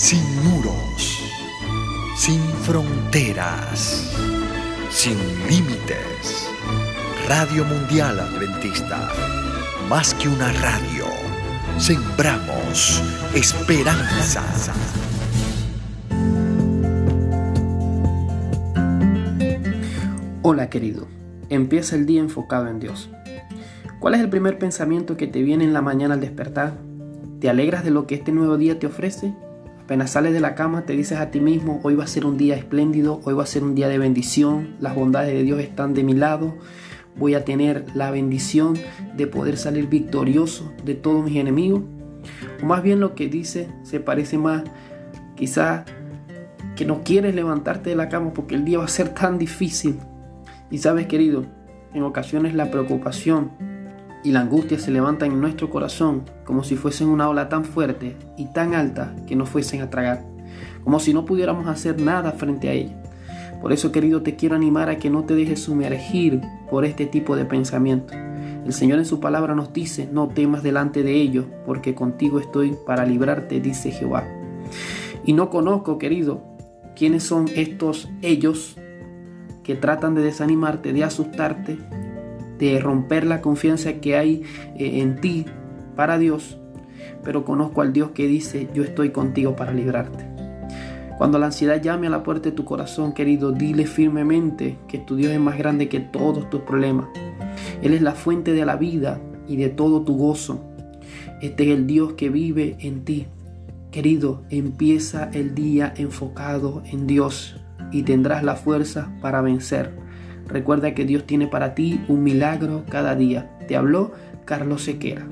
sin muros, sin fronteras, sin límites. Radio Mundial Adventista, más que una radio, sembramos esperanza. Hola querido, empieza el día enfocado en Dios. ¿Cuál es el primer pensamiento que te viene en la mañana al despertar? ¿Te alegras de lo que este nuevo día te ofrece? Apenas sales de la cama te dices a ti mismo, hoy va a ser un día espléndido, hoy va a ser un día de bendición, las bondades de Dios están de mi lado, voy a tener la bendición de poder salir victorioso de todos mis enemigos. O más bien lo que dice se parece más quizá que no quieres levantarte de la cama porque el día va a ser tan difícil. Y sabes querido, en ocasiones la preocupación y la angustia se levantan en nuestro corazón como si fuesen una ola tan fuerte y tan alta que nos fuesen a tragar, como si no pudiéramos hacer nada frente a ella. Por eso, querido, te quiero animar a que no te dejes sumergir por este tipo de pensamiento. El Señor en su palabra nos dice, no temas delante de ellos, porque contigo estoy para librarte, dice Jehová. Y no conozco, querido, quiénes son estos ellos que tratan de desanimarte, de asustarte, de romper la confianza que hay eh, en ti para Dios, pero conozco al Dios que dice, yo estoy contigo para librarte. Cuando la ansiedad llame a la puerta de tu corazón, querido, dile firmemente que tu Dios es más grande que todos tus problemas. Él es la fuente de la vida y de todo tu gozo. Este es el Dios que vive en ti. Querido, empieza el día enfocado en Dios y tendrás la fuerza para vencer. Recuerda que Dios tiene para ti un milagro cada día. Te habló Carlos Sequera.